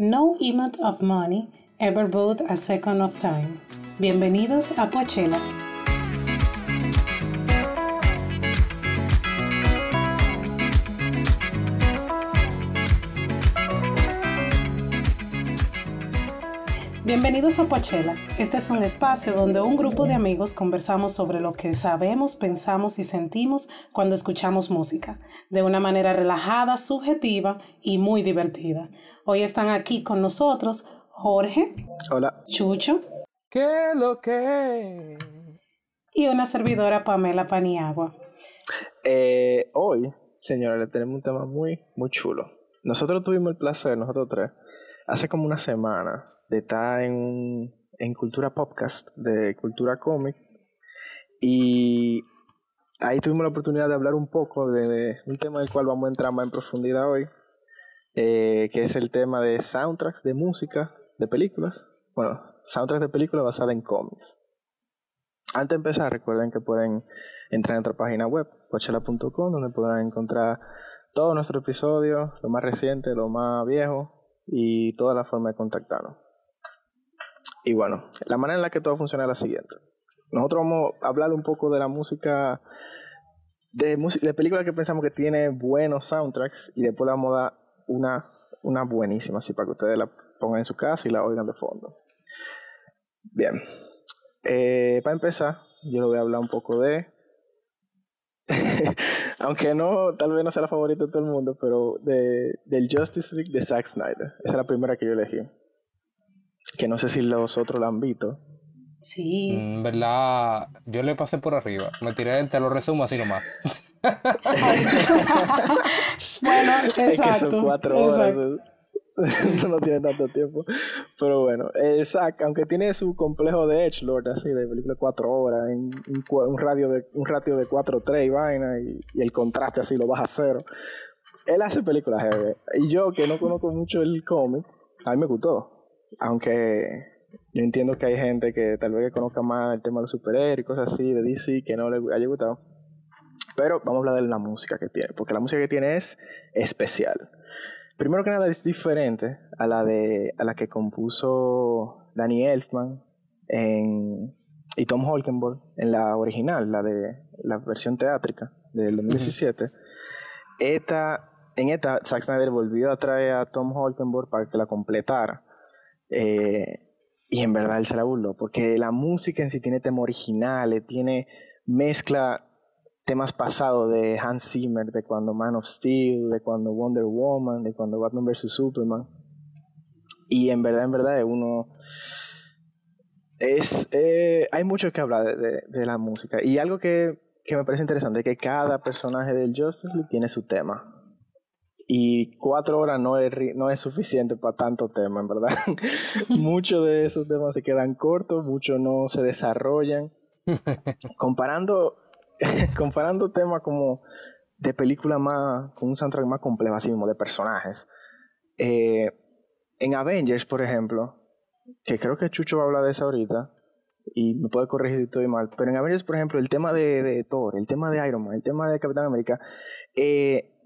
No amount of money ever bought a second of time. Bienvenidos a Pochela. Bienvenidos a Pochela. Este es un espacio donde un grupo de amigos conversamos sobre lo que sabemos, pensamos y sentimos cuando escuchamos música, de una manera relajada, subjetiva y muy divertida. Hoy están aquí con nosotros Jorge. Hola. Chucho. ¿Qué lo que? Y una servidora Pamela Paniagua. Eh, hoy, señores, le tenemos un tema muy, muy chulo. Nosotros tuvimos el placer, nosotros tres, hace como una semana estar en, en Cultura Podcast, de Cultura Cómic, y ahí tuvimos la oportunidad de hablar un poco de, un tema del cual vamos a entrar más en profundidad hoy, eh, que es el tema de soundtracks de música de películas. Bueno, soundtracks de películas basadas en cómics. Antes de empezar, recuerden que pueden entrar en nuestra página web, coachela.com, donde podrán encontrar todos nuestros episodios, lo más reciente, lo más viejo, y toda la forma de contactarnos. Y bueno, la manera en la que todo funciona es la siguiente. Nosotros vamos a hablar un poco de la música, de, de películas que pensamos que tiene buenos soundtracks y después le vamos a dar una, una buenísima, así para que ustedes la pongan en su casa y la oigan de fondo. Bien, eh, para empezar, yo le voy a hablar un poco de aunque no, tal vez no sea la favorita de todo el mundo, pero de, del Justice League de Zack Snyder. Esa es la primera que yo elegí. Que no sé si los otros la han visto. Sí. En mm, verdad, yo le pasé por arriba. Me tiré, te lo resumo así nomás. bueno, exacto. Es que son cuatro horas. no tiene tanto tiempo. Pero bueno, eh, Zack, aunque tiene su complejo de Edge Lord, así, de película de cuatro horas, en un, radio de, un ratio de 4.3 y vaina, y, el contraste así lo baja a cero. Él hace películas heavy. Y yo, que no conozco mucho el cómic, a mí me gustó. Aunque yo entiendo que hay gente que tal vez conozca más el tema de los superhéroes y cosas así, de DC, que no le haya gustado. Pero vamos a hablar de la música que tiene, porque la música que tiene es especial primero que nada es diferente a la de a la que compuso Danny Elfman en, y Tom Holkenborg en la original, la de la versión teátrica del 2017. esta, en esta, Zack Snyder volvió a traer a Tom Holkenborg para que la completara. Eh, y en verdad él se la porque la música en sí tiene tema original, tiene mezcla temas pasados de Hans Zimmer, de cuando Man of Steel, de cuando Wonder Woman, de cuando Batman vs. Superman. Y en verdad, en verdad, uno... Es, eh, hay mucho que hablar de, la música. Y algo que, me parece interesante es que cada personaje del Justice League tiene su tema. Y cuatro horas no es, no es suficiente para tanto tema, en verdad. muchos de esos temas se quedan cortos, muchos no se desarrollan. Comparando comparando temas como de película más, con un soundtrack más complejo, así mismo, de personajes. Eh, en Avengers, por ejemplo, que creo que Chucho va a hablar de eso ahorita, y me puede corregir si estoy mal, pero en Avengers, por ejemplo, el tema de, Thor, el tema de Iron Man, el tema de Capitán América, eh,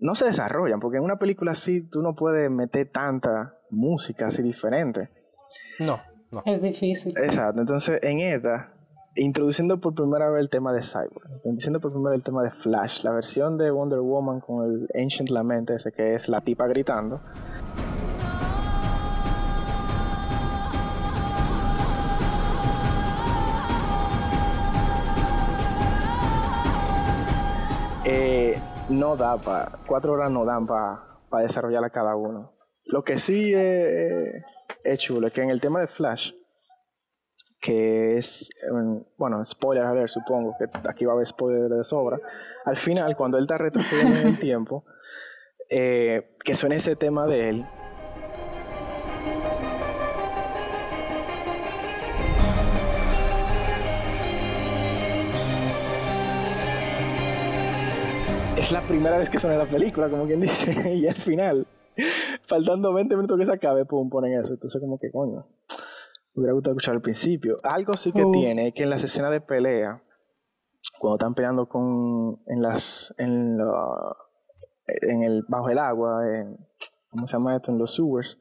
no se desarrollan, porque en una película así tú no puedes meter tanta música así diferente. No, no. Es difícil. Exacto, entonces en esta introduciendo por primera vez el tema de Cyborg, introduciendo por primera vez el tema de Flash, la versión de Wonder Woman con el Ancient Lament ese que es la tipa gritando. Eh, no da para, cuatro horas no dan para desarrollar a cada uno. Lo que sí es, es chulo es que en el tema de Flash, que es, bueno, spoiler a ver, supongo que aquí va a haber spoiler de sobra. Al final, cuando él está retrocediendo en el tiempo, eh, que suena ese tema de él. Es la primera vez que suena la película, como quien dice, y al final, faltando 20 minutos que se acabe, pum, ponen eso. Entonces, como que coño me hubiera gustado escuchar al principio. Algo sí que tiene es que en las escenas de pelea, cuando están peleando con en las en, en el bajo el agua, en, ¿cómo se llama esto? En los sewers,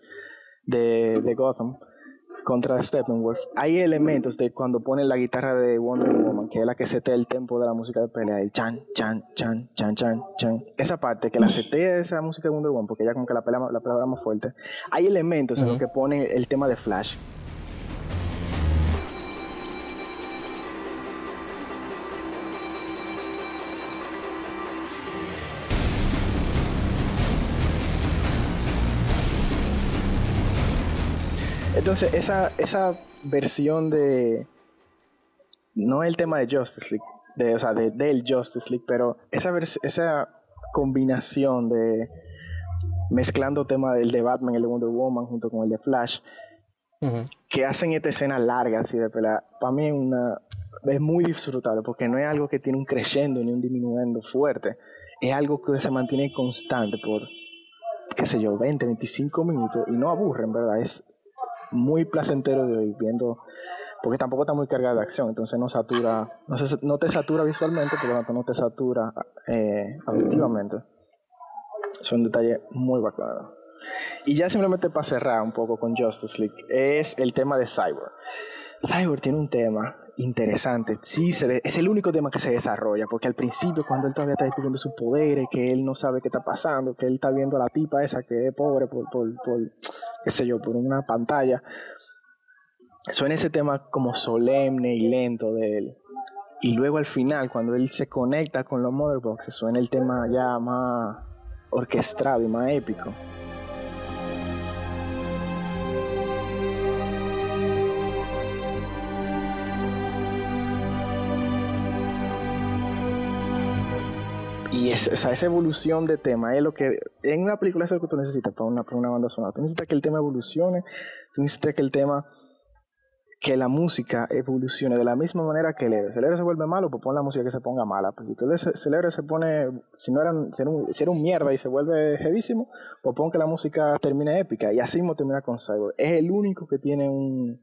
de, de Gotham contra Steppenwolf, hay elementos de cuando ponen la guitarra de Wonder Woman, que es la que setea el tempo de la música de pelea, el chan, chan, chan, chan, chan, chan. Esa parte que la setea esa música de Wonder Woman, porque ya como que la pelea, la pelea más fuerte. Hay elementos en los que ponen el tema de Flash, Entonces, esa, esa versión de. No el tema de Justice League, de, o sea, de, del Justice League, pero esa, esa combinación de. mezclando tema del de Batman y el de Wonder Woman junto con el de Flash, que hacen esta escena larga así de pelea, para mí es, una, es muy disfrutable porque no es algo que tiene un creciendo ni un disminuyendo fuerte, es algo que se mantiene constante por, qué sé yo, 20, 25 minutos y no aburren, ¿verdad? Es, muy placentero de oír, viendo, porque tampoco está muy cargada de acción, entonces no satura, no, no te satura visualmente, pero no te satura eh, auditivamente. Es un detalle muy bacano. Y ya simplemente para cerrar un poco con Justice League, es el tema de Cyber Cyber tiene un tema interesante. Sí, es el único tema que se desarrolla, porque al principio, cuando él todavía está descubriendo sus poderes, que él no sabe qué está pasando, que él está viendo a la tipa esa que es pobre por, por, por qué sé yo, por una pantalla, suena ese tema como solemne y lento de él. Y luego al final, cuando él se conecta con los Motherboxes, suena el tema ya más orquestado y más épico. Y esa evolución de tema es lo que en una película es lo que tú necesitas para una, una banda sonora. Tú necesitas que el tema evolucione, tú necesitas que el tema, que la música evolucione de la misma manera que el héroe. Si el héroe se vuelve malo, pues pon la música que se ponga mala. Pues si, el héroe se pone, si no era, si era, un, mierda y se vuelve heavísimo, pues pon que la música termine épica. Y así mismo termina con Cyborg. Es el único que tiene un,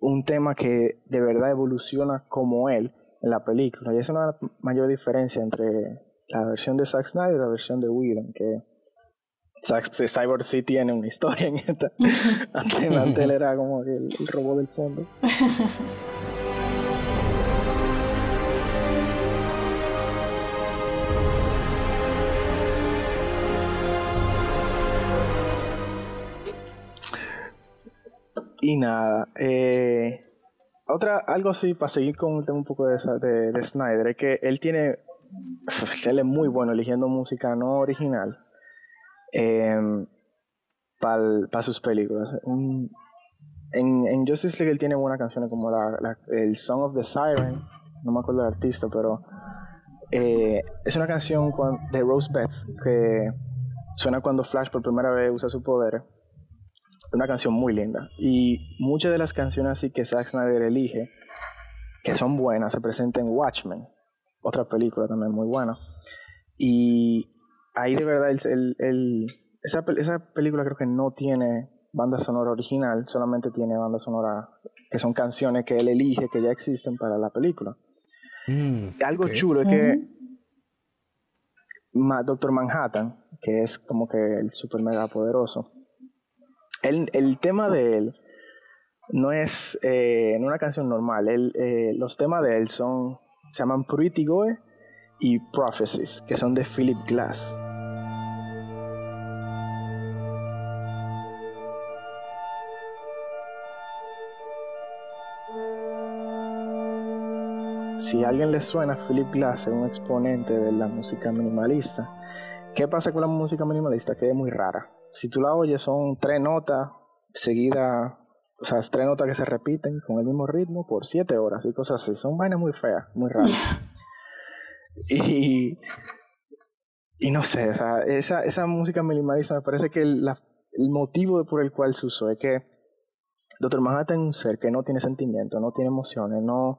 un tema que de verdad evoluciona como él en la película. Y esa es una mayor diferencia entre la versión de Zack Snyder y la versión de Whedon, que Zack, Cyborg sí tiene una historia en esta. antes, él era como el, el robot del fondo. y nada, eh, otra, algo así, para seguir con el tema un poco de, de, de Snyder, es que él tiene él es muy bueno eligiendo música no original em, para sus películas. en, en, Justice League él tiene buenas canciones como la, el Song of the Siren, no me acuerdo del artista, pero eh, es una canción de Rose Betts que suena cuando Flash por primera vez usa su poder. Una canción muy linda. Y muchas de las canciones así que Zack Snyder elige, que son buenas, se presentan en Watchmen otra película también muy buena. Y ahí de verdad el, el, esa, esa película creo que no tiene banda sonora original, solamente tiene banda sonora que son canciones que él elige que ya existen para la película. Mm, Algo chulo es que Doctor Manhattan, que es como que el super mega poderoso, el, el tema de él no es eh, una canción normal. eh, los temas de él son se llaman Goe y Prophecies, que son de Philip Glass. Si a alguien le suena, Philip Glass es un exponente de la música minimalista. ¿Qué pasa con la música minimalista? Que es muy rara. Si tú la oyes, son tres notas seguidas o sea, tres notas que se repiten con el mismo ritmo por siete horas y cosas así. Son vainas muy feas, muy raras. y, y no sé, o sea, esa, esa música minimalista me parece que el, el motivo por el cual se usó es que Doctor Manhattan es un ser que no tiene sentimientos, no tiene emociones, no...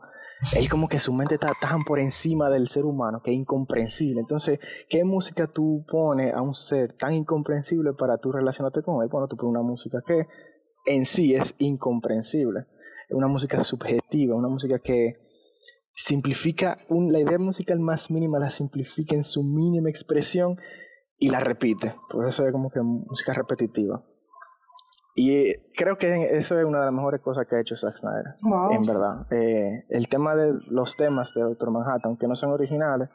Él como que su mente está tan por encima del ser humano que es incomprensible. Entonces, ¿qué música tú pones a un ser tan incomprensible para tú relacionarte con él? Bueno, tú pones una música que en sí es incomprensible. Es una música subjetiva, una música que simplifica, la idea musical más mínima la simplifica en su mínima expresión y la repite. Por eso es como que música repetitiva. Y creo que eso es una de las mejores cosas que ha hecho Zack Snyder. En verdad. Eh, el tema de los temas de Doctor Manhattan, aunque no son originales,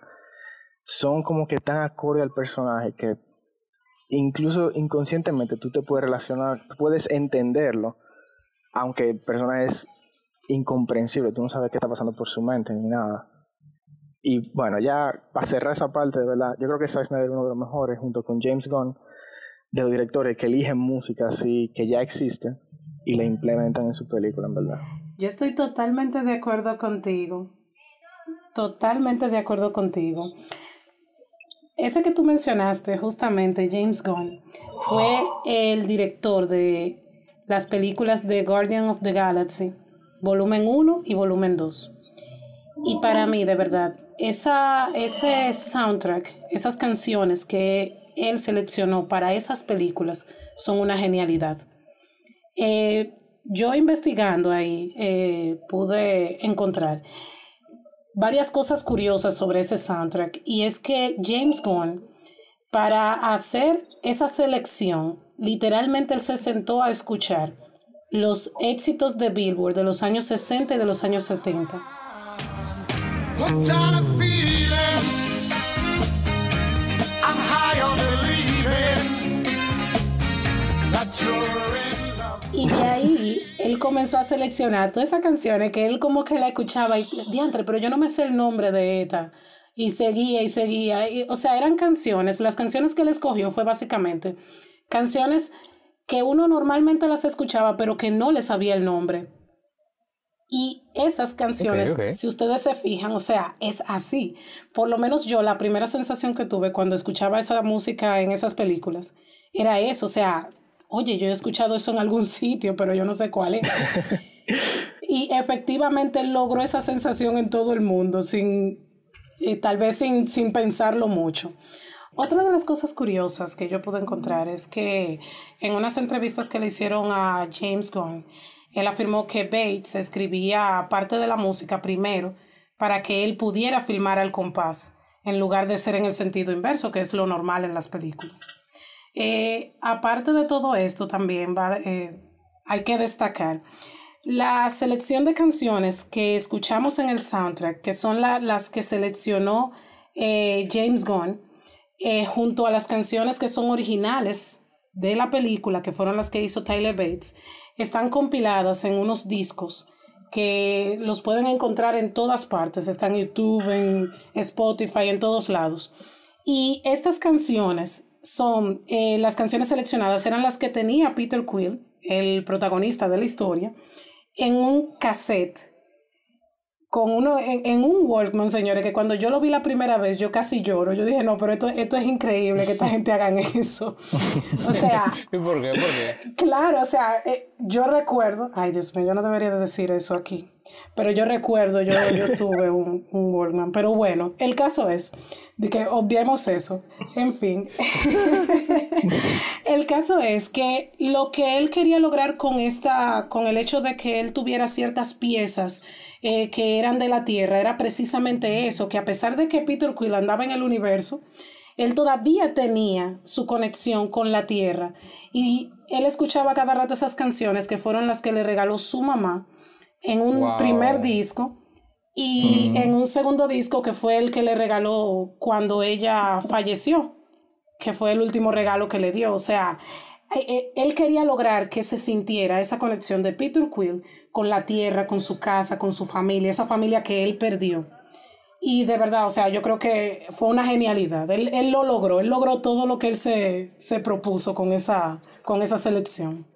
son como que tan acorde al personaje que incluso inconscientemente tú te puedes relacionar, puedes entenderlo, aunque el personaje es incomprensible, tú no sabes qué está pasando por su mente ni nada. Y bueno, ya para cerrar esa parte, de verdad, yo creo que Zack Snyder es uno de los mejores, junto con James Gunn, de los directores que eligen música así, que ya existe, y la implementan en su película, en verdad. Yo estoy totalmente de acuerdo contigo. Totalmente de acuerdo contigo. Ese que tú mencionaste, justamente, James Gunn, fue el director de las películas de Guardian of the Galaxy, volumen 1 y volumen 2. Y para mí, de verdad, esa, ese soundtrack, esas canciones que él seleccionó para esas películas son una genialidad. Eh, yo investigando ahí eh, pude encontrar varias cosas curiosas sobre ese soundtrack y es que James Gunn para hacer esa selección literalmente él se sentó a escuchar los éxitos de Billboard de los años 60 y de los años 70 y de ahí él comenzó a seleccionar todas esas canciones que él como que la escuchaba y diantre, pero yo no me sé el nombre de esta. Y seguía y seguía. o sea, eran canciones. Las canciones que él escogió fue básicamente canciones que uno normalmente las escuchaba, pero que no le sabía el nombre. Y esas canciones, si ustedes se fijan, o sea, es así. Por lo menos yo, la primera sensación que tuve cuando escuchaba esa música en esas películas, era eso, o sea, oye, yo he escuchado eso en algún sitio, pero yo no sé cuál es. y efectivamente logró esa sensación en todo el mundo, sin, eh, tal vez sin, sin pensarlo mucho. Otra de las cosas curiosas que yo pude encontrar es que en unas entrevistas que le hicieron a James Gunn, él afirmó que Bates escribía parte de la música primero para que él pudiera filmar al compás, en lugar de ser en el sentido inverso, que es lo normal en las películas. Eh, aparte de todo esto, también eh, hay que destacar la selección de canciones que escuchamos en el soundtrack, que son las que seleccionó eh, James Gunn, junto a las canciones que son originales de la película, que fueron las que hizo Tyler Bates, están compiladas en unos discos que los pueden encontrar en todas partes, están en YouTube, en Spotify, en todos lados. Y estas canciones son, eh, las canciones seleccionadas eran las que tenía Peter Quill, el protagonista de la historia, en un cassette con uno en, un Walkman, señores, que cuando yo lo vi la primera vez, yo casi lloro. Yo dije, no, pero esto, esto es increíble que esta gente hagan eso. O sea. ¿Y por qué? ¿Por qué? Claro, o sea, eh, yo recuerdo. Ay, Dios mío, yo no debería de decir eso aquí. Pero yo recuerdo, yo, yo tuve un, un Walkman. Pero bueno, el caso es de que obviemos eso. En fin. el caso es que lo que él quería lograr con esta, con el hecho de que él tuviera ciertas piezas eh, que eran de la Tierra era precisamente eso, que a pesar de que Peter Quill andaba en el universo, él todavía tenía su conexión con la Tierra y él escuchaba cada rato esas canciones que fueron las que le regaló su mamá en un primer disco y en un segundo disco que fue el que le regaló cuando ella falleció, que fue el último regalo que le dio. O sea, eh, eh, él quería lograr que se sintiera esa conexión de Peter Quill con la tierra, con su casa, con su familia, esa familia que él perdió. Y de verdad, o sea, yo creo que fue una genialidad. Él, él lo logró, él logró todo lo que él se, se propuso con esa, con esa selección.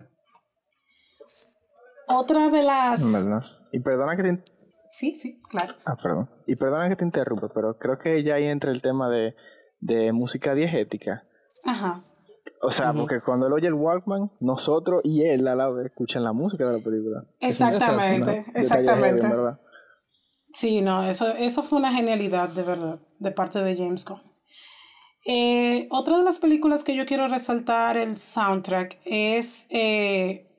Otra de las... Y perdona que te... Sí, sí, claro. Ah, perdón. Y perdona que te interrumpa, pero creo que ya ahí entra el tema de, de música diegética. Ajá. O sea, porque cuando él oye el Walkman, nosotros y él a la vez escuchan la música de la película. Exactamente, exactamente. sí, no, eso, eso fue una genialidad de verdad, de parte de James Gunn. Eh, otra de las películas que yo quiero resaltar el soundtrack es, eh,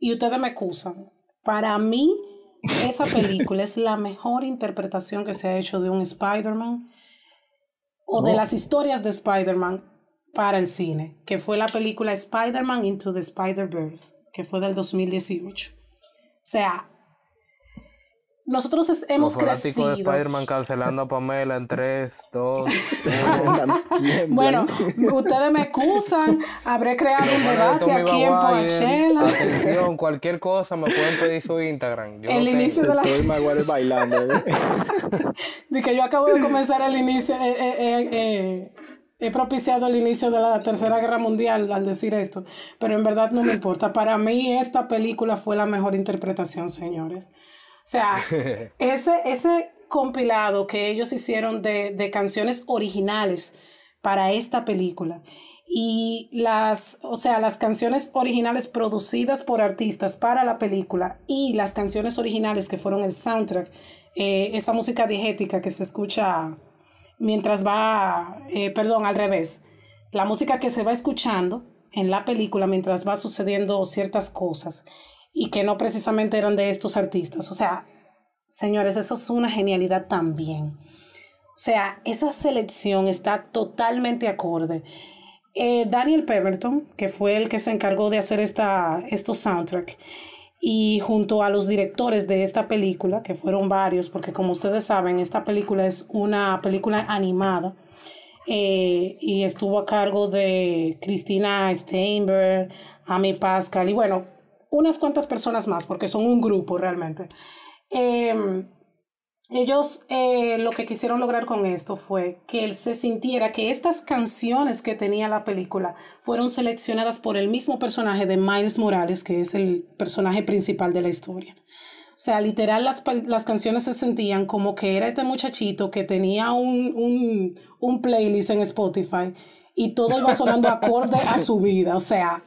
y ustedes me acusan, para mí esa película es la mejor interpretación que se ha hecho de un Spider-Man o de oh. las historias de Spider-Man para el cine, que fue la película Spider-Man Into the Spider-Verse, que fue del 2018. O sea, nosotros hemos Los crecido. de Spider-Man cancelando a Pamela en 3, 2, bueno, ustedes me acusan, habré creado un debate aquí en Poachella. Atención, cualquier cosa me pueden pedir su Instagram. Yo el inicio de la. Estoy Maguire bailando. ¿eh? de que yo acabo de comenzar el inicio. Eh, eh, eh, he propiciado el inicio de la Tercera Guerra Mundial al decir esto, pero en verdad no me importa. Para mí esta película fue la mejor interpretación, señores. O sea, ese, ese compilado que ellos hicieron de, de, canciones originales para esta película y las, o sea, las canciones originales producidas por artistas para la película y las canciones originales que fueron el soundtrack, eh, esa música diegética que se escucha mientras va, eh, perdón, al revés, la música que se va escuchando en la película mientras va sucediendo ciertas cosas y que no precisamente eran de estos artistas. O sea, señores, eso es una genialidad también. O sea, esa selección está totalmente acorde. Eh, Daniel Pemberton, que fue el que se encargó de hacer esta, estos soundtrack, y junto a los directores de esta película, que fueron varios, porque como ustedes saben, esta película es una película animada, eh, y estuvo a cargo de Cristina Steinberg, Amy Pascal, y bueno, unas cuantas personas más, porque son un grupo realmente. Eh, ellos eh, lo que quisieron lograr con esto fue que él se sintiera que estas canciones que tenía la película fueron seleccionadas por el mismo personaje de Miles Morales, que es el personaje principal de la historia. O sea, literal las, las canciones se sentían como que era este muchachito que tenía un, un, un playlist en Spotify y todo iba sonando acorde a su vida. O sea,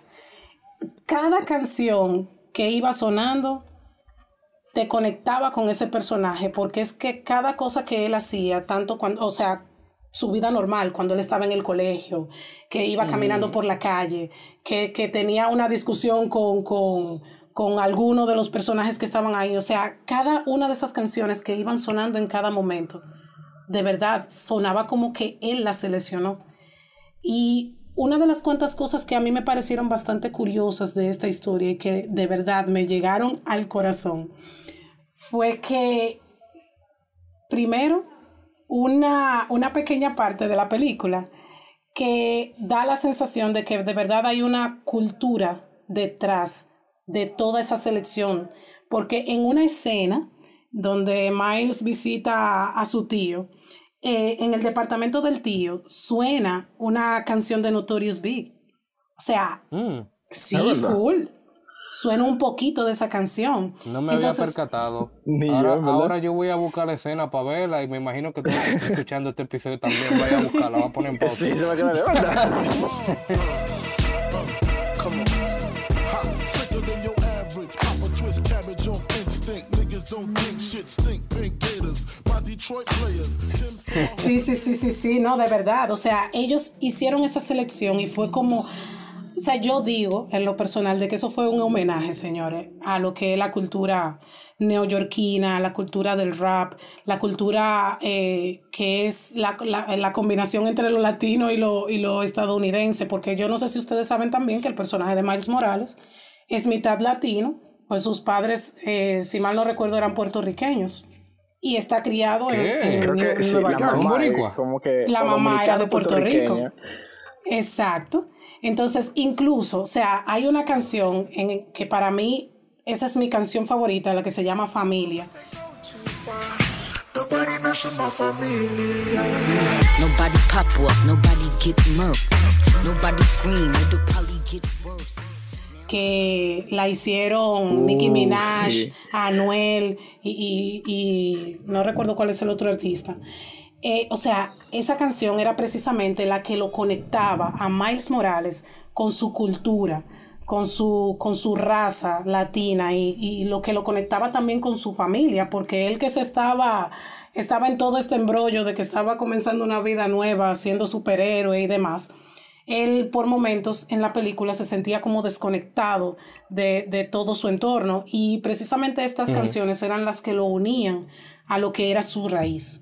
cada canción que iba sonando te conectaba con ese personaje, porque es que cada cosa que él hacía, tanto cuando, o sea, su vida normal, cuando él estaba en el colegio, que iba caminando por la calle, que, que tenía una discusión con, con, con alguno de los personajes que estaban ahí, o sea, cada una de esas canciones que iban sonando en cada momento, de verdad, sonaba como que él la seleccionó. Y una de las cuantas cosas que a mí me parecieron bastante curiosas de esta historia y que de verdad me llegaron al corazón fue que, primero, una, una pequeña parte de la película que da la sensación de que de verdad hay una cultura detrás de toda esa selección, porque en una escena donde Miles visita a su tío, eh, en el departamento del tío suena una canción de Notorious Big. O sea, Mm, sí, full. Suena un poquito de esa canción. no me Entonces, había percatado. Ni yo, ahora, ¿verdad? ahora yo voy a buscar la escena para verla y me imagino que tú estás escuchando este episodio también vaya a buscarla, va a poner en pausa. Sí, se va a quedar Sí, sí, sí, sí, sí, no, de verdad. O sea, ellos hicieron esa selección y fue como, o sea, yo digo en lo personal de que eso fue un homenaje, señores, a lo que es la cultura neoyorquina, la cultura del rap, la cultura eh, que es la, la- la combinación entre lo latino y lo, y lo estadounidense, porque yo no sé si ustedes saben también que el personaje de Miles Morales es mitad latino, pues sus padres, eh, si mal no recuerdo, eran puertorriqueños. Y está criado en, ¿Qué? en Creo que sí, Nueva la York. ¿Son mamá, boricua? como que La mamá era de Puerto Rico. Exacto. Entonces, incluso, o sea, hay una canción en que para mí, esa es mi canción favorita, la que se llama Familia. Nobody messing my familia. Nobody pop off, nobody get murked. Nobody scream, it'll probably get worse. Que la hicieron Uh, Nicki Minaj, sí. Anuel y, y- y no recuerdo cuál es el otro artista. Eh, o sea, esa canción era precisamente la que lo conectaba a Miles Morales con su cultura, con su, con su raza latina y, y lo que lo conectaba también con su familia, porque él que se estaba, estaba en todo este embrollo de que estaba comenzando una vida nueva, siendo superhéroe y demás él por momentos en la película se sentía como desconectado de, de todo su entorno y precisamente estas canciones eran las que lo unían a lo que era su raíz.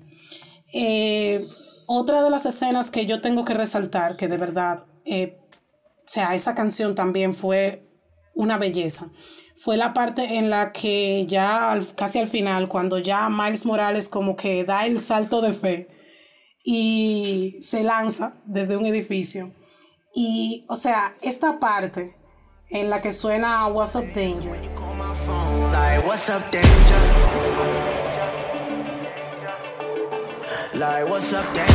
Eh, otra de las escenas que yo tengo que resaltar, que de verdad eh, o sea, esa canción también fue una belleza. Fue la parte en la que ya al- casi al final, cuando ya Miles Morales como que da el salto de fe y se lanza desde un edificio. Y, o sea, esta parte en la que suena What's Up Danger. Like, what's up, danger? Like, what's up, danger?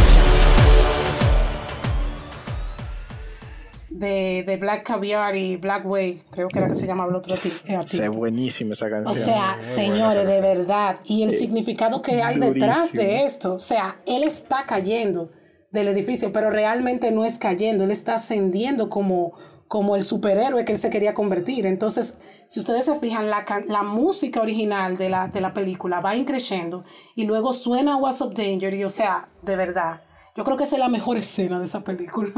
de, de Black Caviar y Black Way, creo que era que se llamaba el otro arti- eh, Es artista. buenísima esa canción. O sea, señores, de verdad. Y el significado que hay detrás durísimo. de esto. O sea, él está cayendo del edificio, pero realmente no es cayendo, él está ascendiendo como, como el superhéroe que él se quería convertir. Entonces, si ustedes se fijan, la, la música original de la, de la película va increciendo y luego suena What's Up Danger y, o sea, de verdad, yo creo que esa es la mejor escena de esa película.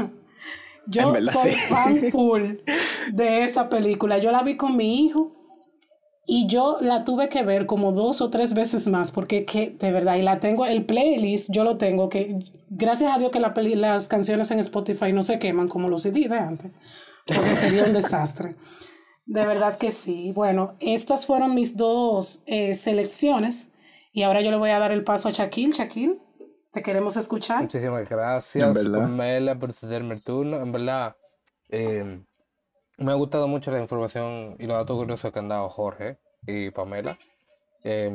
Yo verdad, soy sí. fan full de esa película. Yo la vi con mi hijo y yo la tuve que ver como dos o tres veces más porque que de verdad y la tengo el playlist yo lo tengo que gracias a Dios que la peli- las canciones en Spotify no se queman como los CD de antes porque sería un desastre de verdad que sí bueno estas fueron mis dos eh, selecciones y ahora yo le voy a dar el paso a Shaquille Shaquille te queremos escuchar Muchísimas gracias, verdad. Mela, por cederme el turno. En verdad, eh, me ha gustado mucho la información y los datos curiosos que han dado Jorge y Pamela. Eh,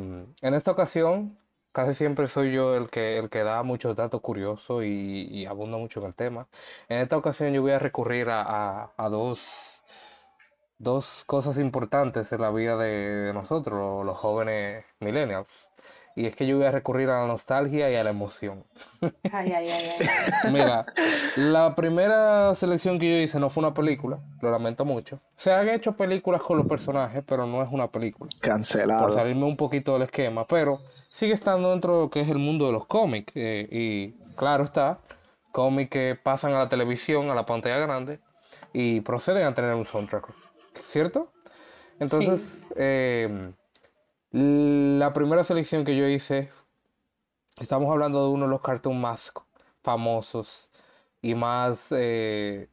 en esta ocasión, casi siempre soy yo el que, el que da muchos datos curiosos y, abunda mucho en el tema. En esta ocasión yo voy a recurrir a, a- dos, dos cosas importantes en la vida de, de nosotros, los jóvenes millennials. Y es que yo voy a recurrir a la nostalgia y a la emoción. ay ay ay, ay. Mira, la primera selección que yo hice no fue una película, lo lamento mucho. Se han hecho películas con los personajes, pero no es una película. Por Cancelado. salirme un poquito del esquema, pero sigue estando dentro de lo que es el mundo de los cómics. eh, y claro está, cómics que pasan a la televisión, a la pantalla grande, y proceden a tener un soundtrack, ¿cierto? Entonces, eh, la primera selección que yo hice, estamos hablando de uno de los cartoons más famosos y más, eh,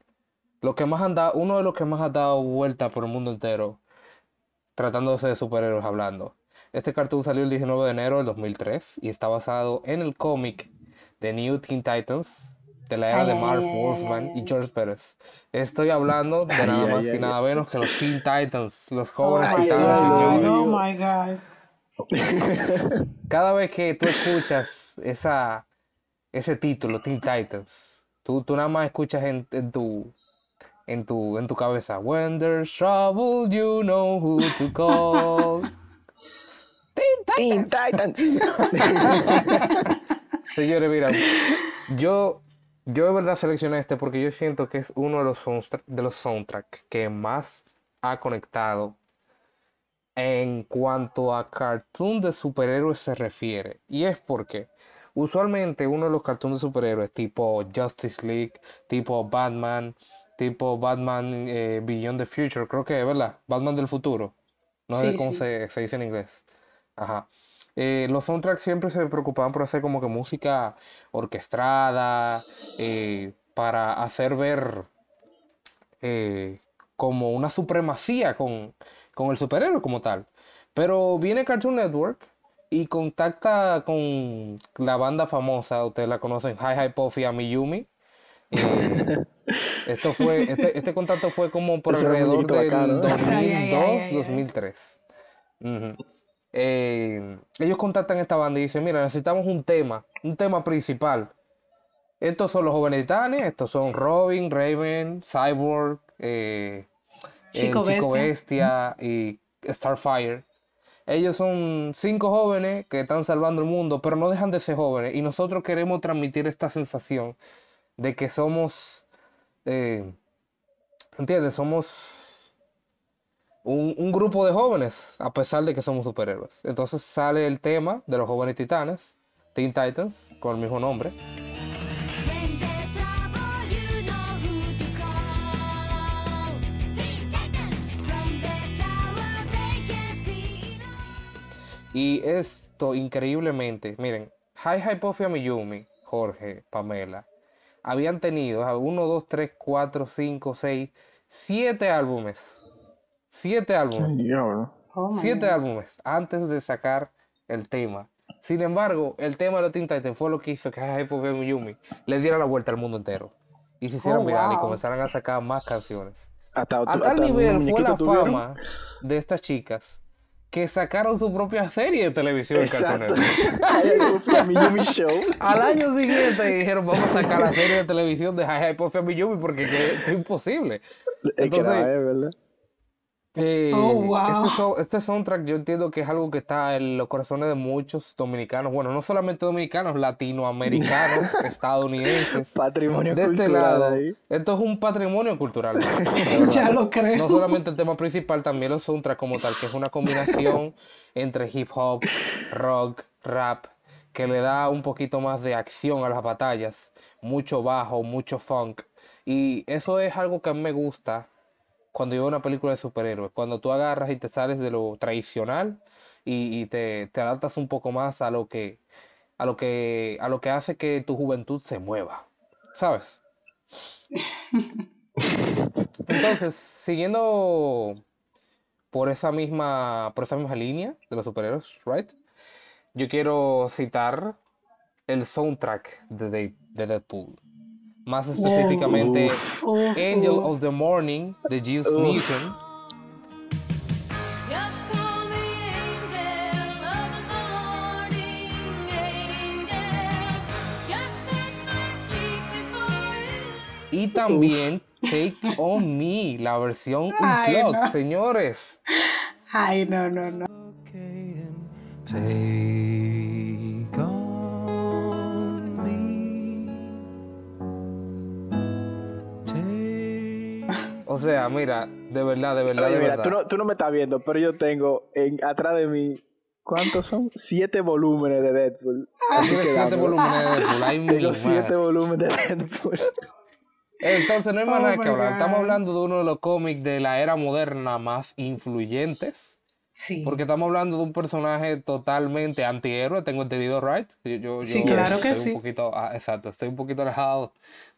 lo que más dado, uno de los que más ha dado vuelta por el mundo entero, tratándose de superhéroes hablando. Este cartoon salió el 19 de enero del 2003 y está basado en el cómic de New Teen Titans de la era Ay, de ay, Wolfman y George Pérez. Estoy hablando de nada ay, más y ay, nada menos que los Teen Titans, los Oh jóvenes my titanes, señores. oh my God. Cada vez que tú escuchas esa, ese título, Teen Titans, tú, tú nada más escuchas en, en tu, en, tu, en tu cabeza, When there's trouble, you know who to call. Teen Titans. Señores, mira, yo, yo de verdad seleccioné este porque yo siento que es uno de los, soundtra- de los soundtracks que más ha conectado en cuanto a cartoon de superhéroes se refiere. Y es porque usualmente uno de los cartoons de superhéroes tipo Justice League, tipo Batman, tipo Batman eh, Beyond the Future, creo que, ¿verdad? Batman del futuro. No sé cómo sí. se, se dice en inglés. Ajá. Eh, los soundtracks siempre se preocupaban por hacer como que música orquestada, eh, para hacer ver eh, como una supremacía con, con el superhéroe como tal. Pero viene Cartoon Network y contacta con la banda famosa, ustedes la conocen, Hi Hi Puffy and Miyumi. Eh, esto fue, este, este contacto fue como por alrededor del bacano, ¿eh? Ay, ay, ay, 2002, ay, ay. 2003. Ujú. Eh, ellos contactan a esta banda y dicen, mira, necesitamos un tema, un tema principal. Estos son los jóvenes titanes, estos son Robin, Raven, Cyborg, eh, el Chico Chico Bestia y Starfire. Ellos son cinco jóvenes que están salvando el mundo, pero no dejan de ser jóvenes. Y nosotros queremos transmitir esta sensación de que somos, eh, ¿entiendes? Somos un, un grupo de jóvenes, a pesar de que somos superhéroes. Entonces sale el tema de los jóvenes titanes, Teen Titans, con el mismo nombre. Y esto increíblemente, miren, Hi Hi Puffy a Miyumi, Jorge, Pamela, habían tenido a 1, 2, 3, 4, 5, 6, 7 álbumes. 7 álbumes. Diablo. Oh, Siete álbumes antes de sacar el tema. Sin embargo, el tema de los Teen Titans fue lo que hizo que Hype of Yumi le diera la vuelta al mundo entero. Y se hicieran Oh, viral y wow. comenzaran a sacar más canciones. Hasta, A tal nivel fue la tuvieron. fama de estas chicas que sacaron su propia serie de televisión Cartoon Exacto. Show. Al año siguiente dijeron, vamos a sacar la serie de televisión de Hype of Yumi porque que esto es imposible. Es que Entonces, es, ¿verdad? Eh, Oh, wow. este, este soundtrack yo entiendo que es algo que está en los corazones de muchos dominicanos, bueno, no solamente dominicanos, latinoamericanos, estadounidenses. Patrimonio de este cultural lado, esto es un patrimonio cultural. Ya lo creo. No solamente el tema principal, también los soundtracks como tal, que es una combinación entre hip hop, rock, rap, que le da un poquito más de acción a las batallas, mucho bajo, mucho funk. Y eso es algo que a mí me gusta cuando yo veo una película de superhéroes, cuando tú agarras y te sales de lo tradicional y, te, adaptas un poco más a lo que a lo que a lo que hace que tu juventud se mueva, ¿sabes? Entonces, siguiendo por esa misma por esa misma línea de los superhéroes, right? Yo quiero citar el soundtrack de Deadpool. Más específicamente Uf, Angel uf. of the Morning de Juice Newton. Y también Take On Me, la versión Ay, unplugged, no. señores. Ay, no, no, no. Take O sea, mira, de verdad, de verdad, Oye, de mira, verdad. tú no, tú no me estás viendo, pero yo tengo en, atrás de mí, ¿cuántos son? Siete volúmenes de Deadpool. Así Tiene que siete volúmenes de Deadpool. Ay, Tengo siete volúmenes de Deadpool. Entonces, no hay más Oh nada que hablar. Estamos hablando de uno de los cómics de la era moderna más influyentes. Sí. Porque estamos hablando de un personaje totalmente antihéroe, tengo entendido, right? Yo, yo, yo Sí, claro que estoy sí. Un poquito, ah, exacto, estoy un poquito alejado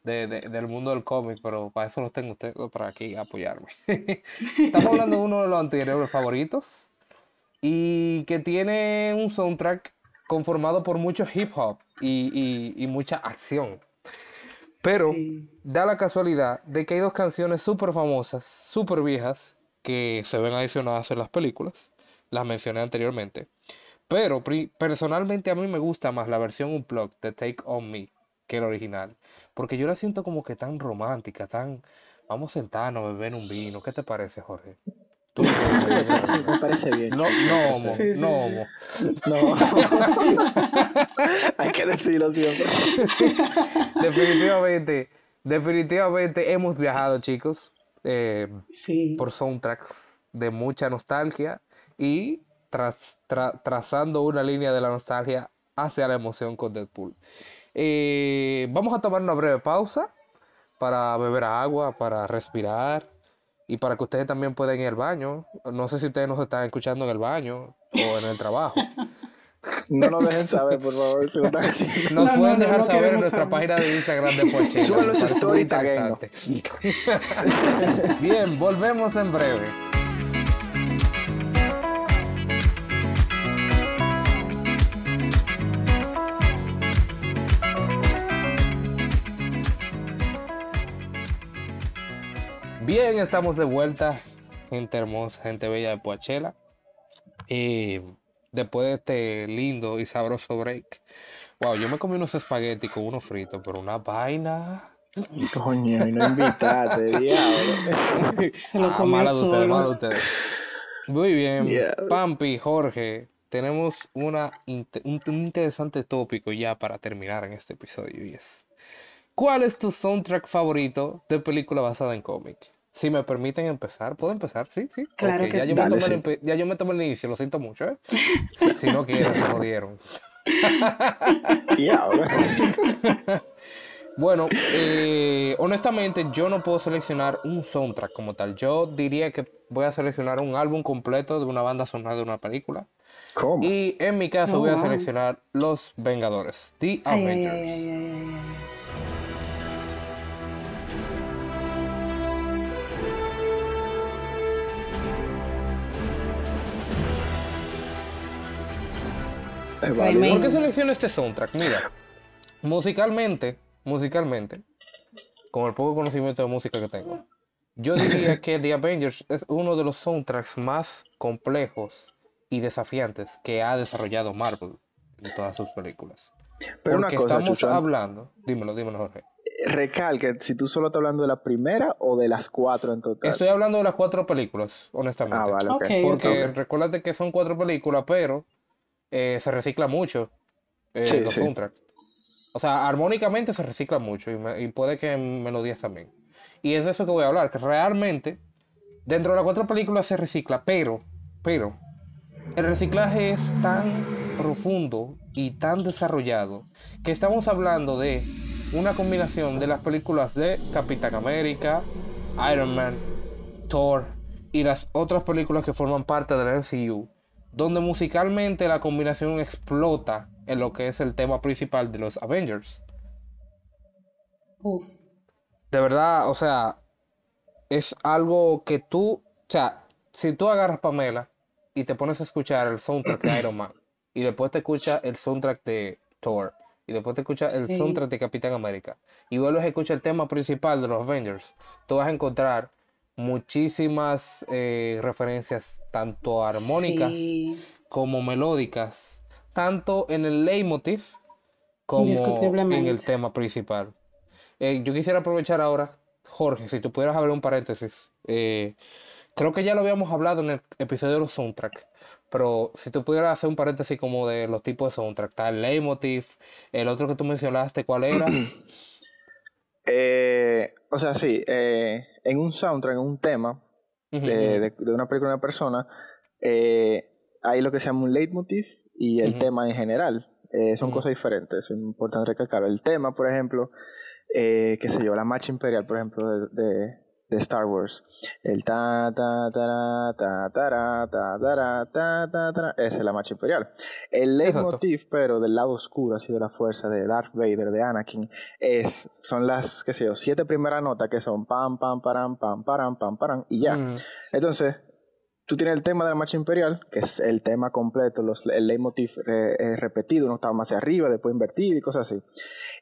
de- de- del mundo del cómic, pero para eso los tengo ustedes, para aquí apoyarme. estamos hablando de uno de los antihéroes favoritos y que tiene un soundtrack conformado por mucho hip hop y, y- y mucha acción. Pero Sí. da la casualidad de que hay dos canciones súper famosas, súper viejas, que se ven adicionadas en las películas. Las mencioné anteriormente. Pero personalmente a mí me gusta más la versión Unplugged de Take On Me que el original. Porque yo la siento como que tan romántica, tan... Vamos a sentarnos a beber un vino. ¿Qué te parece, Jorge? Tú- Sí, me parece bien. no, no, homo, Sí, sí, no, homo. No. Hay que decirlo siempre. Definitivamente, definitivamente hemos viajado, chicos. eh, Sí. por soundtracks de mucha nostalgia y tras- tra- trazando una línea de la nostalgia hacia la emoción con Deadpool. Eh, vamos a tomar una breve pausa para beber agua, para respirar y para que ustedes también puedan ir al baño. No sé si ustedes nos están escuchando en el baño o en el trabajo. No nos dejen saber, por favor, si están haciendo. Nos No, pueden no, dejar no saber en nuestra saber. página de Instagram de Pochela. Súbanlo parece story. Bien, volvemos en breve. Bien, estamos de vuelta, gente hermosa, gente bella de Poachela. Y después de este lindo y sabroso break. Wow, yo me comí unos espaguetis con unos fritos, pero una vaina. Coño, y no invitaste, diablo. Se lo Ah, comió mala de ustedes, solo. mala de ustedes. Muy bien, Yeah. Pampi, Jorge, tenemos una un, un interesante tópico ya para terminar en este episodio y es ¿Cuál es tu soundtrack favorito de película basada en cómic? Si me permiten empezar, ¿puedo empezar? Sí, sí. Claro que ya sí. Yo Dale, el ya yo me tomé el inicio, lo siento mucho, ¿eh? si no quieren, se jodieron. Bueno, eh, honestamente yo no puedo seleccionar un soundtrack como tal. Yo diría que voy a seleccionar un álbum completo de una banda sonora de una película. ¿Cómo? Y en mi caso Oh, voy a wow. seleccionar Los Vengadores, The Avengers. ay, ay, ay, ay. Es válido. Tremendo. ¿Por qué selecciono este soundtrack? Mira, musicalmente, musicalmente, con el poco conocimiento de música que tengo, yo diría que The Avengers es uno de los soundtracks más complejos y desafiantes que ha desarrollado Marvel en todas sus películas. Pero una Porque cosa, estamos hablando, dímelo, dímelo, Jorge. recalque si tú solo estás hablando de la primera o de las cuatro en total. Estoy hablando de las cuatro películas, honestamente. Ah, vale, ok. Ok, Porque ok. recuérdate que son cuatro películas, pero eh, se recicla mucho eh, Sí, los sí. soundtracks. O sea, armónicamente se recicla mucho y, me- y puede que en melodías también. Y es de eso que voy a hablar, que realmente dentro de las cuatro películas se recicla, pero, pero, el reciclaje es tan profundo y tan desarrollado que estamos hablando de una combinación de las películas de Capitán América, Iron Man, Thor y las otras películas que forman parte del MCU, donde musicalmente la combinación explota en lo que es el tema principal de los Avengers. Uf. De verdad, o sea, es algo que tú, o sea, si tú agarras Pamela y te pones a escuchar el soundtrack de Iron Man y después te escuchas el soundtrack de Thor y después te escuchas el Sí. soundtrack de Capitán América y vuelves a escuchar el tema principal de los Avengers, tú vas a encontrar muchísimas eh, referencias tanto armónicas Sí. como melódicas, tanto en el leitmotiv como en el tema principal. Eh, yo quisiera aprovechar ahora, Jorge, si tú pudieras abrir un paréntesis. eh, creo que ya lo habíamos hablado en el episodio de los soundtracks, pero si tú pudieras hacer un paréntesis como de los tipos de soundtrack, está el leitmotiv, el otro que tú mencionaste, ¿cuál era? Eh, o sea, sí, eh, en un soundtrack, en un tema de, ujú. de- de una película de una persona, eh, hay lo que se llama un leitmotiv y el tema en general. Eh, son cosas diferentes, es importante recalcar. El tema, por ejemplo, qué sé yo, la marcha imperial, por ejemplo, de, de- de Star Wars. El ta ta ta ta ta ta ta ta ta ta esa es la marcha imperial. El leitmotiv, pero del lado oscuro, así de la fuerza de Darth Vader, de Anakin, es, son las, qué sé yo, siete primeras notas que son pam, pam, param, pam, param, pam, param, y ya. Mm, Entonces, tú tienes el tema de la marcha imperial, que es el tema completo, los, el leitmotiv eh, repetido, uno estaba más hacia arriba, después invertido y cosas así.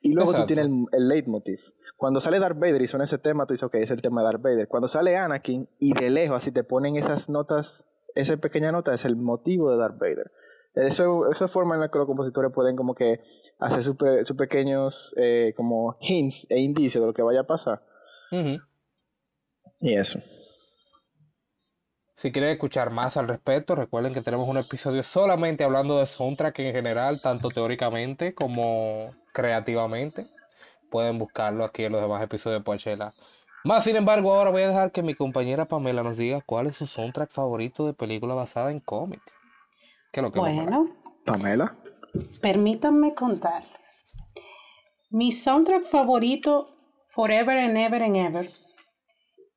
Y luego Exacto. tú tienes el, el leitmotiv. Cuando sale Darth Vader y suena ese tema, tú dices, ok, es el tema de Darth Vader. Cuando sale Anakin y de lejos así te ponen esas notas, esa pequeña nota es el motivo de Darth Vader. Eso, esa forma en la que los compositores pueden como que hacer sus sus pequeños eh, como hints e indicios de lo que vaya a pasar. ujú. Y eso. Si quieren escuchar más al respecto, recuerden que tenemos un episodio solamente hablando de soundtrack en general, tanto teóricamente como creativamente. Pueden buscarlo aquí en los demás episodios de Poachella. Más sin embargo, ahora voy a dejar que mi compañera Pamela nos diga cuál es su soundtrack favorito de película basada en cómic. ¿Qué es lo que Pamela? Bueno, Pamela. permítanme contarles. Mi soundtrack favorito, Forever and Ever and Ever,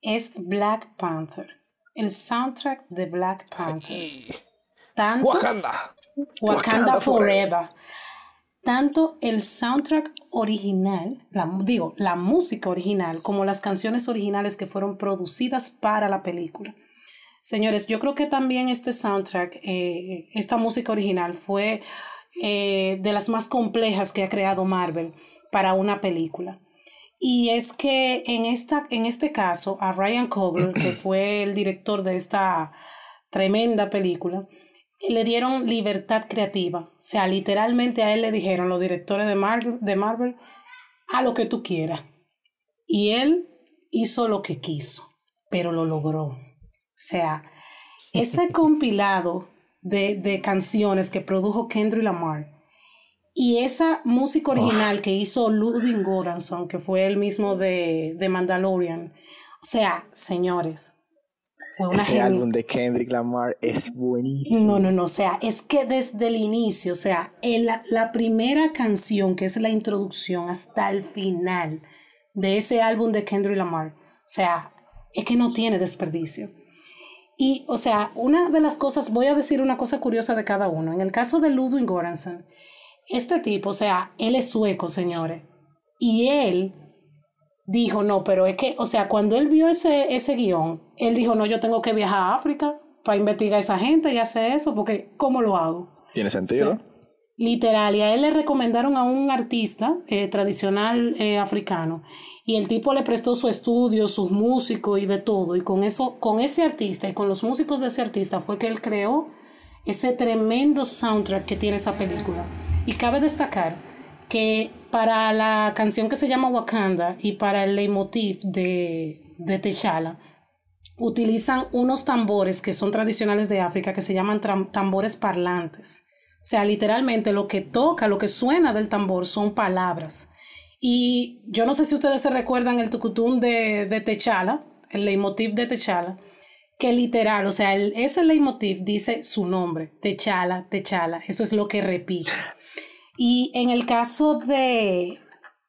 es Black Panther. El soundtrack de Black Panther. Tanto Wakanda. Wakanda, Forever. Forever. Tanto el soundtrack original, la, digo, la música original, como las canciones originales que fueron producidas para la película. Señores, yo creo que también este soundtrack, eh, esta música original fue eh, de las más complejas que ha creado Marvel para una película. Y es que en, esta, en este caso, a Ryan Coogler, que fue el director de esta tremenda película, le dieron libertad creativa. O sea, literalmente a él le dijeron los directores de Marvel, de Marvel a lo que tú quieras. Y él hizo lo que quiso, pero lo logró. O sea, ese compilado de, de canciones que produjo Kendrick Lamar y esa música original que hizo Ludwig Göransson, que fue el mismo de, de Mandalorian. O sea, señores, Ese geni- álbum de Kendrick Lamar es buenísimo. no, no, no, o sea, es que desde el inicio, o sea, en la, la primera canción, que es la introducción, hasta el final de ese álbum de Kendrick Lamar, o sea, es que no tiene desperdicio. Y, o sea, una de las cosas, voy a decir una cosa curiosa de cada uno. En el caso de Ludwig Göransson, este tipo, o sea, él es sueco, señores, y él dijo, no, pero es que, o sea, cuando él vio ese, ese guion, él dijo, no, yo tengo que viajar a África para investigar a esa gente y hacer eso, porque ¿cómo lo hago? Tiene sentido. Sí. Literal, y a él le recomendaron a un artista eh, tradicional eh, africano. Y el tipo le prestó su estudio, sus músicos y de todo. Y con eso, con ese artista y con los músicos de ese artista fue que él creó ese tremendo soundtrack que tiene esa película. Y cabe destacar que para la canción que se llama Wakanda y para el leitmotiv de, de T'Challa, utilizan unos tambores que son tradicionales de África que se llaman tambores parlantes. O sea, literalmente lo que toca, lo que suena del tambor son palabras. Y yo no sé si ustedes se recuerdan el tucutún de, de T'Challa, el leitmotiv de T'Challa, que literal, o sea, ese leitmotiv dice su nombre, T'Challa, T'Challa, eso es lo que repite. Y en el caso de,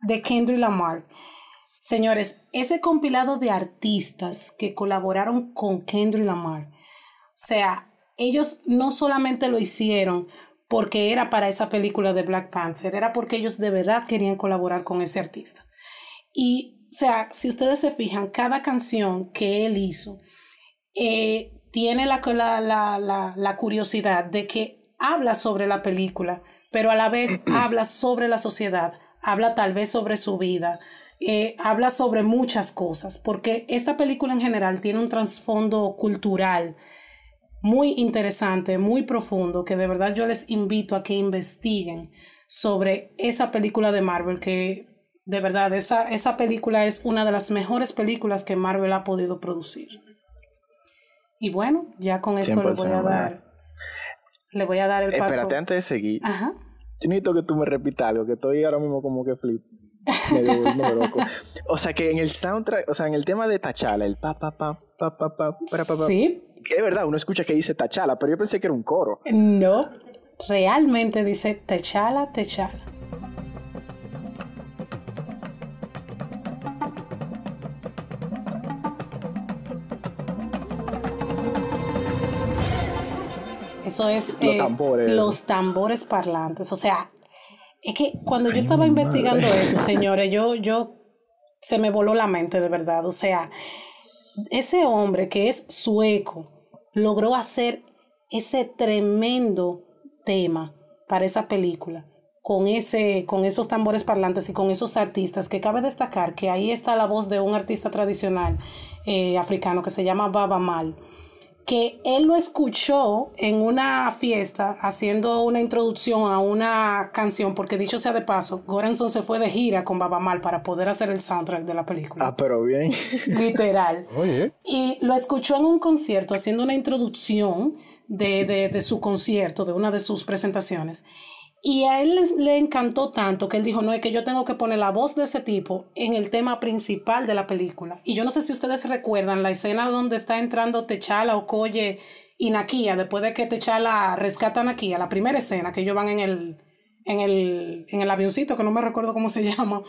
de Kendrick Lamar, señores, ese compilado de artistas que colaboraron con Kendrick Lamar, o sea, ellos no solamente lo hicieron porque era para esa película de Black Panther, era porque ellos de verdad querían colaborar con ese artista. Y, o sea, si ustedes se fijan, cada canción que él hizo eh, tiene la, la, la, la, la curiosidad de que habla sobre la película, pero a la vez habla sobre la sociedad, habla tal vez sobre su vida, eh, habla sobre muchas cosas, porque esta película en general tiene un trasfondo cultural muy interesante, muy profundo, que de verdad yo les invito a que investiguen sobre esa película de Marvel, que de verdad esa, esa película es una de las mejores películas que Marvel ha podido producir. Y bueno, ya con esto le voy a 100% dar, le voy a dar el paso. Espérate, antes de seguir, Ajá. yo necesito que tú me repitas algo, que estoy ahora mismo como que flip. Loco. O sea que en el soundtrack, o sea, en el tema de Tachala, el pa pa pa pa pa pa pa, pa, Sí, es verdad, uno escucha que dice Tachala, pero yo pensé que era un coro. no, realmente dice Techala, Techala. Eso es Los eh, tambores, los tambores parlantes. O sea, es que cuando yo estaba investigando esto, señores, yo, yo se me voló la mente de verdad. O sea, ese hombre que es sueco logró hacer ese tremendo tema para esa película con ese con esos tambores parlantes y con esos artistas que cabe destacar que ahí está la voz de un artista tradicional eh, africano que se llama Baba Mal que él lo escuchó en una fiesta haciendo una introducción a una canción, porque dicho sea de paso, Goranson se fue de gira con Baba Mal para poder hacer el soundtrack de la película. Ah, pero bien. Literal. Oye, Y lo escuchó en un concierto haciendo una introducción de, de- de su concierto, de una de sus presentaciones. Y a él les- le encantó tanto que él dijo, no, es que yo tengo que poner la voz de ese tipo en el tema principal de la película. Y yo no sé si ustedes recuerdan la escena donde está entrando Techala, Okoye y Nakia, después de que Techala rescata a Nakia, la primera escena que ellos van en el, en el, en el avioncito, que no me recuerdo cómo se llama.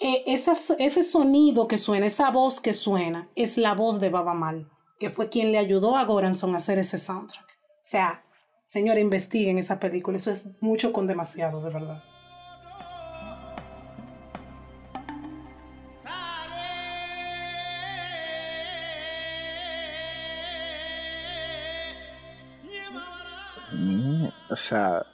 Eh, ese sonido que suena, esa voz que suena, es la voz de Baba Mal, que fue quien le ayudó a Goranson a hacer ese soundtrack. O sea, señora, investiguen esa película, eso es mucho con demasiado, de verdad. O sea,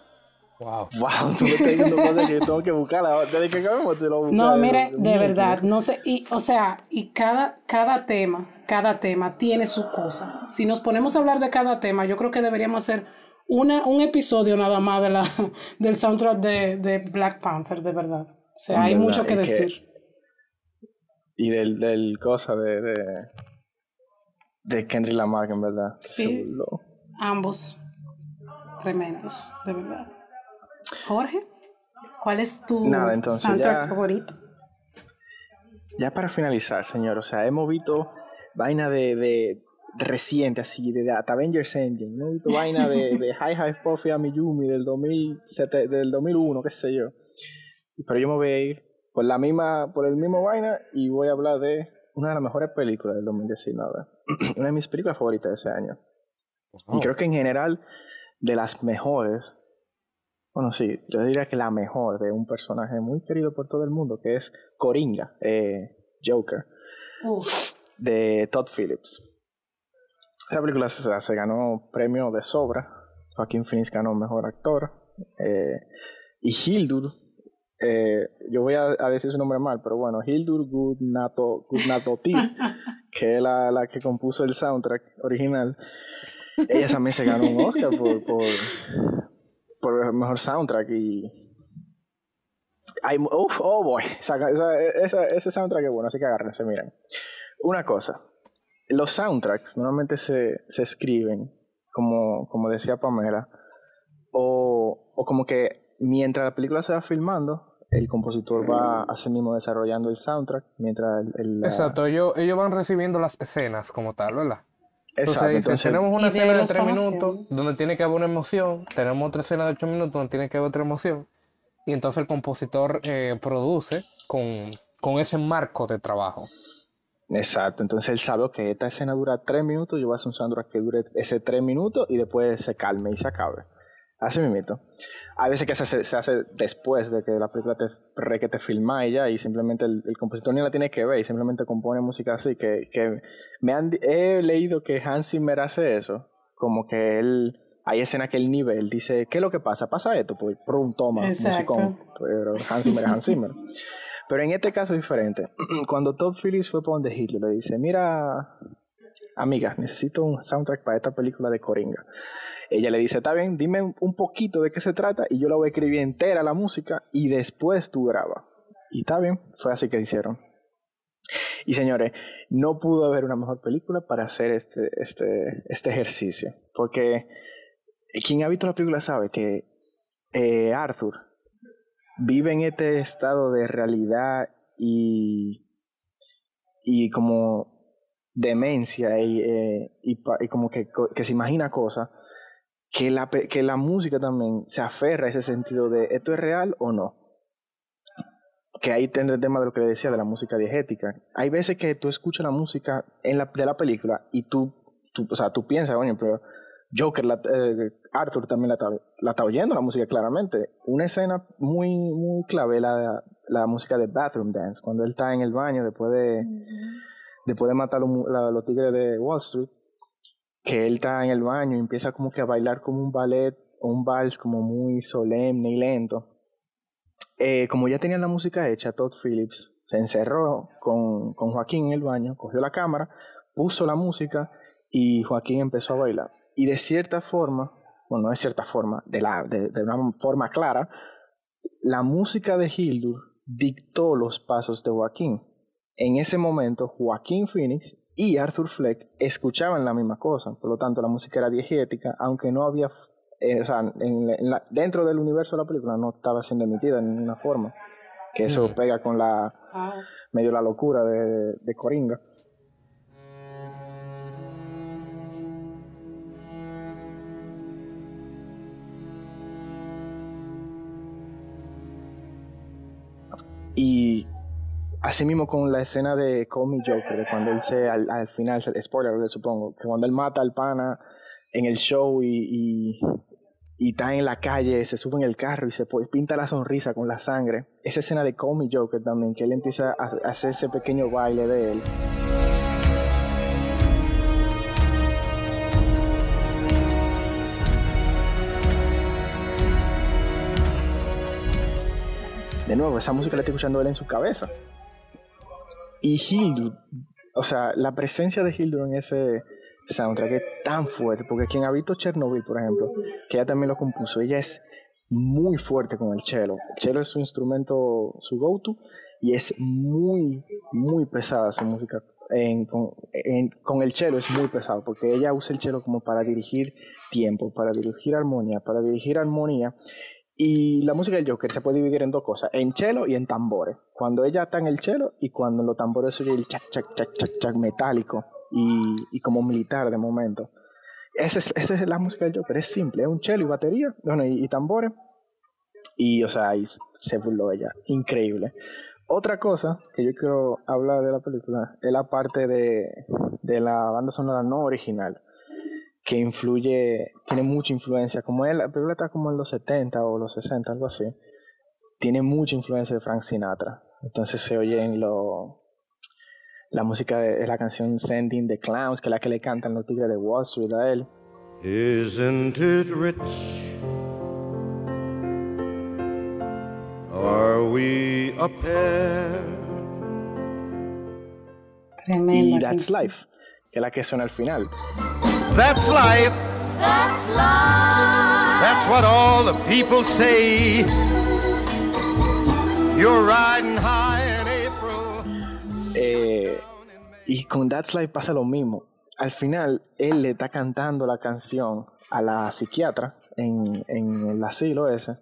wow. wow, tú me estás diciendo cosas que yo tengo que buscarla. Desde que acabemos te lo busco. No, mire, de verdad, no sé, y, o sea, y cada, cada tema, cada tema tiene su cosa. Si nos ponemos a hablar de cada tema, yo creo que deberíamos hacer una, un episodio nada más de la, del soundtrack de, de Black Panther, de verdad. O sea, hay verdad, mucho que decir. Y del, del cosa de, de, de Kendrick Lamar, en verdad. Sí. Ambos tremendos, de verdad. Jorge, ¿cuál es tu Nada, entonces soundtrack ya- favorito? Ya para finalizar, señor, o sea, hemos visto vaina de, de reciente, así, de, Avengers Endgame, hemos visto vaina de, de High High Puffy a Miyumi del, 2007 del 2001, qué sé yo. Pero yo me voy a ir por la misma, por el mismo vaina y voy a hablar de una de las mejores películas del 2019. una de mis películas favoritas de ese año. Y creo que en general, de las mejores, bueno, sí, yo diría que la mejor de un personaje muy querido por todo el mundo, que es Coringa, eh, Joker, Uf, de Todd Phillips. Esa película se, se ganó premio de sobra. Joaquín Phoenix ganó mejor actor. Eh, y Hildur, eh, yo voy a, a decir su nombre mal, pero bueno, Hildur Gudnato, que es la, la que compuso el soundtrack original, ella también se ganó un Oscar por, por, por el mejor soundtrack y... Hay, uf, oh boy, esa, esa- esa- ese soundtrack es bueno, así que agárrense, miren. Una cosa, los soundtracks normalmente se, se escriben, como, como decía Pamela, o, o como que mientras la película se va filmando, el compositor va así mismo desarrollando el soundtrack, mientras el... el- la- Exacto, ellos, ellos van recibiendo las escenas como tal, ¿verdad? Entonces Exacto, dicen, entonces- tenemos una escena de tres minutos donde tiene que haber una emoción, tenemos otra escena de ocho minutos donde tiene que haber otra emoción, y entonces el compositor eh, produce con, con ese marco de trabajo. Exacto, entonces él sabe que esta escena dura tres minutos, yo voy a hacer un soundtrack que dure ese tres minutos y después se calme y se acabe. Así mismito. A veces que se hace, se hace después de que la película te re que te filma y ya, y simplemente el, el compositor ni la tiene que ver y simplemente compone música así, que, que me han, he leído que Hans Zimmer hace eso, como que él, hay escenas que él nivel dice, ¿qué es lo que pasa? ¿Pasa esto? Pues, prum, toma, Exacto. musicón. Pero Hans Zimmer es Hans Zimmer. Pero en este caso es diferente. Cuando Todd Phillips fue por donde Hitler, le dice, mira, amiga, necesito un soundtrack para esta película de Coringa. Ella le dice, está bien, dime un- poquito de qué se trata y yo la voy a escribir entera la música y después tú grabas. Y está bien, fue así que hicieron. Y señores, no pudo haber una mejor película para hacer este, este, este ejercicio. Porque quien ha visto la película sabe que eh, Arthur vive en este estado de realidad y, y como demencia y, eh, y, como que, que se imagina cosas, que la, que la música también se aferra a ese sentido de esto es real o no. Que ahí tendrá el tema de lo que le decía de la música diegética. Hay veces que tú escuchas la música en la, de la película y tú, tú, o sea, tú piensas, pero Joker, la- eh, Arthur también la está, la está oyendo la música claramente. Una escena muy, muy clave, la, la música de Bathroom Dance, cuando él está en el baño después de, después de matar a los, los tigres de Wall Street, que él está en el baño y empieza como que a bailar como un ballet un vals como muy solemne y lento. Eh, como ya tenían la música hecha, Todd Phillips se encerró con, con Joaquín en el baño, cogió la cámara, puso la música y Joaquín empezó a bailar. Y de cierta forma, bueno, no de cierta forma, de, la, de, de una forma clara, la música de Hildur dictó los pasos de Joaquín. En ese momento, Joaquín Phoenix y Arthur Fleck escuchaban la misma cosa. Por lo tanto, la música era diegética, aunque no había, eh, o sea, en, en la- dentro del universo de la película no estaba siendo emitida de ninguna forma. Que eso pega con la Ah, medio la locura de, de Coringa. Y así mismo con la escena de Call Me Joker, de cuando él se, al, al final, spoiler supongo, que cuando él mata al pana en el show y, y, está en la calle, se sube en el carro y se pinta la sonrisa con la sangre. Esa escena de Call Me Joker también, que él empieza a, a hacer ese pequeño baile de él. De nuevo, esa música la está escuchando él en su cabeza. Y Hildur, o sea, la presencia de Hildur en ese soundtrack es tan fuerte, porque quien ha visto Chernobyl, por ejemplo, que ella también lo compuso, ella es muy fuerte con el cello. El cello es su instrumento, su go-to, y es muy, muy pesada su música. Con, con el cello es muy pesado, porque ella usa el cello como para dirigir tiempo, para dirigir armonía, para dirigir armonía. Y la música del Joker se puede dividir en dos cosas, en cello y en tambores. Cuando ella está en el cello y cuando en los tambores oye el chac, chac, chac, chac, chac metálico y, y como militar de momento. Esa es, esa es la música del Joker, es simple, es un cello y batería, bueno, y, y tambores. Y, o sea, ahí se burló ella, increíble. Otra cosa que yo quiero hablar de la película es la parte de, de la banda sonora no original que influye, tiene mucha influencia, como él, la película está como en los 70 o los 60, algo así, tiene mucha influencia de Frank Sinatra. Entonces se oye en lo, la música de, de la canción Sending the Clowns, que es la que le cantan los tigres de Wall Street a él. Isn't it rich? Are we a pair? Tremenda. Y That's. Life, que es la que suena al final. That's life. That's life. That's what all the people say. You're riding high in April. Eh, y con That's Life pasa lo mismo. Al final, él le está cantando la canción a la psiquiatra en, en el asilo ese.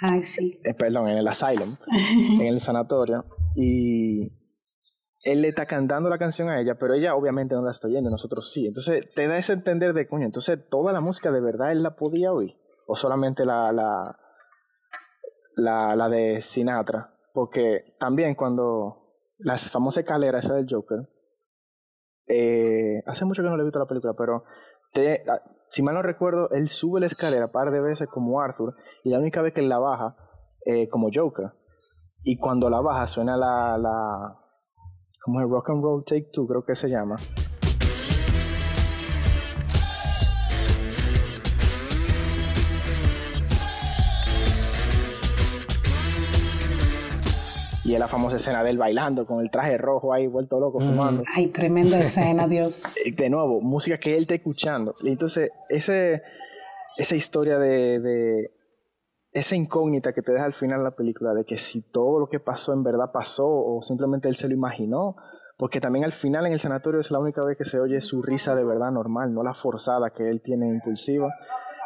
Ay, sí. eh, perdón, en el asylum, en el sanatorio, y él le está cantando la canción a ella, pero ella obviamente no la está oyendo, nosotros sí. Entonces te da ese entender de coño, entonces toda la música de verdad él la podía oír, o solamente la, la, la, de Sinatra, porque también cuando las famosas escaleras esa del Joker, eh, hace mucho que no le he visto la película, pero ah, si mal no recuerdo, él sube la escalera par de veces como Arthur y la única vez que él la baja eh, como Joker. Y cuando la baja suena la como el Rock and Roll Take Two, creo que se llama. Y es la famosa escena de él bailando con el traje rojo ahí, vuelto loco, fumando. Ay, tremenda escena, Dios. De nuevo, música que él está escuchando. Y entonces, ese, esa historia de, de esa incógnita que te deja al final la película, de que si todo lo que pasó en verdad pasó o simplemente él se lo imaginó, porque también al final en el sanatorio es la única vez que se oye su risa de verdad normal, no la forzada que él tiene impulsiva.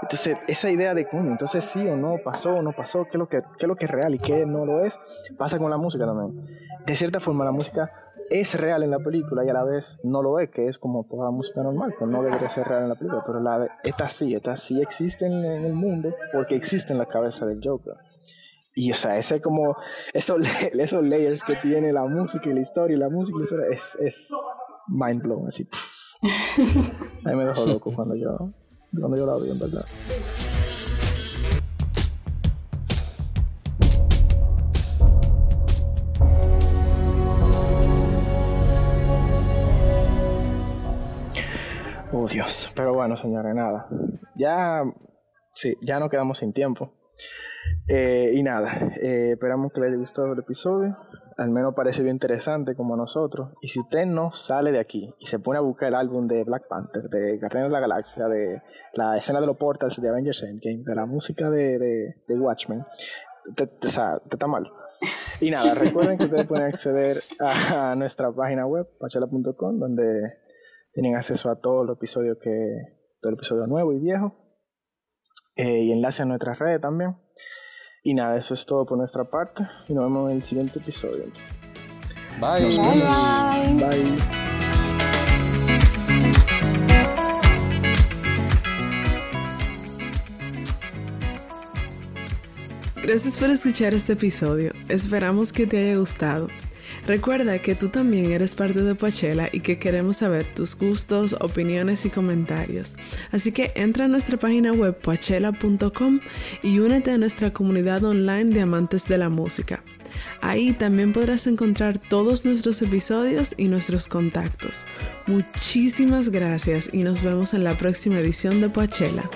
Entonces, esa idea de, entonces sí o no, pasó o no pasó, qué es, lo que, qué es lo que es real y qué no lo es, pasa con la música también. De cierta forma, la música es real en la película y a la vez no lo es, que es como toda música normal, que no debería ser real en la película, pero la de- esta sí, esta sí existe en, en el mundo porque existe en la cabeza del Joker. Y o sea, ese como, esos, esos layers que tiene la música y la historia y la música y la historia es, es mind blown, así. A mí me dejó loco cuando yo, cuando yo la vi, en verdad. Oh Dios, pero bueno, señores, nada. Ya, sí, ya nos quedamos sin tiempo. Eh, y nada, eh, esperamos que les haya gustado el episodio. Al menos parece bien interesante como a nosotros. Y si usted no sale de aquí y se pone a buscar el álbum de Black Panther, de Guardianes de la Galaxia, de la escena de los portals de Avengers Endgame, de la música de, de, de Watchmen, te, te- o sea, te está mal. Y nada, recuerden que ustedes pueden acceder a, a nuestra página web, pachela.com, donde tienen acceso a todos los episodios que, todo el episodio nuevo y viejo. Eh, y enlace a nuestras redes también. Y nada, eso es todo por nuestra parte. Y nos vemos en el siguiente episodio. Bye. Nos vemos. Bye. Gracias por escuchar este episodio. Esperamos que te haya gustado. Recuerda que tú también eres parte de Poachella y que queremos saber tus gustos, opiniones y comentarios. Así que entra a nuestra página web poachella.com y únete a nuestra comunidad online de amantes de la música. Ahí también podrás encontrar todos nuestros episodios y nuestros contactos. Muchísimas gracias y nos vemos en la próxima edición de Poachella.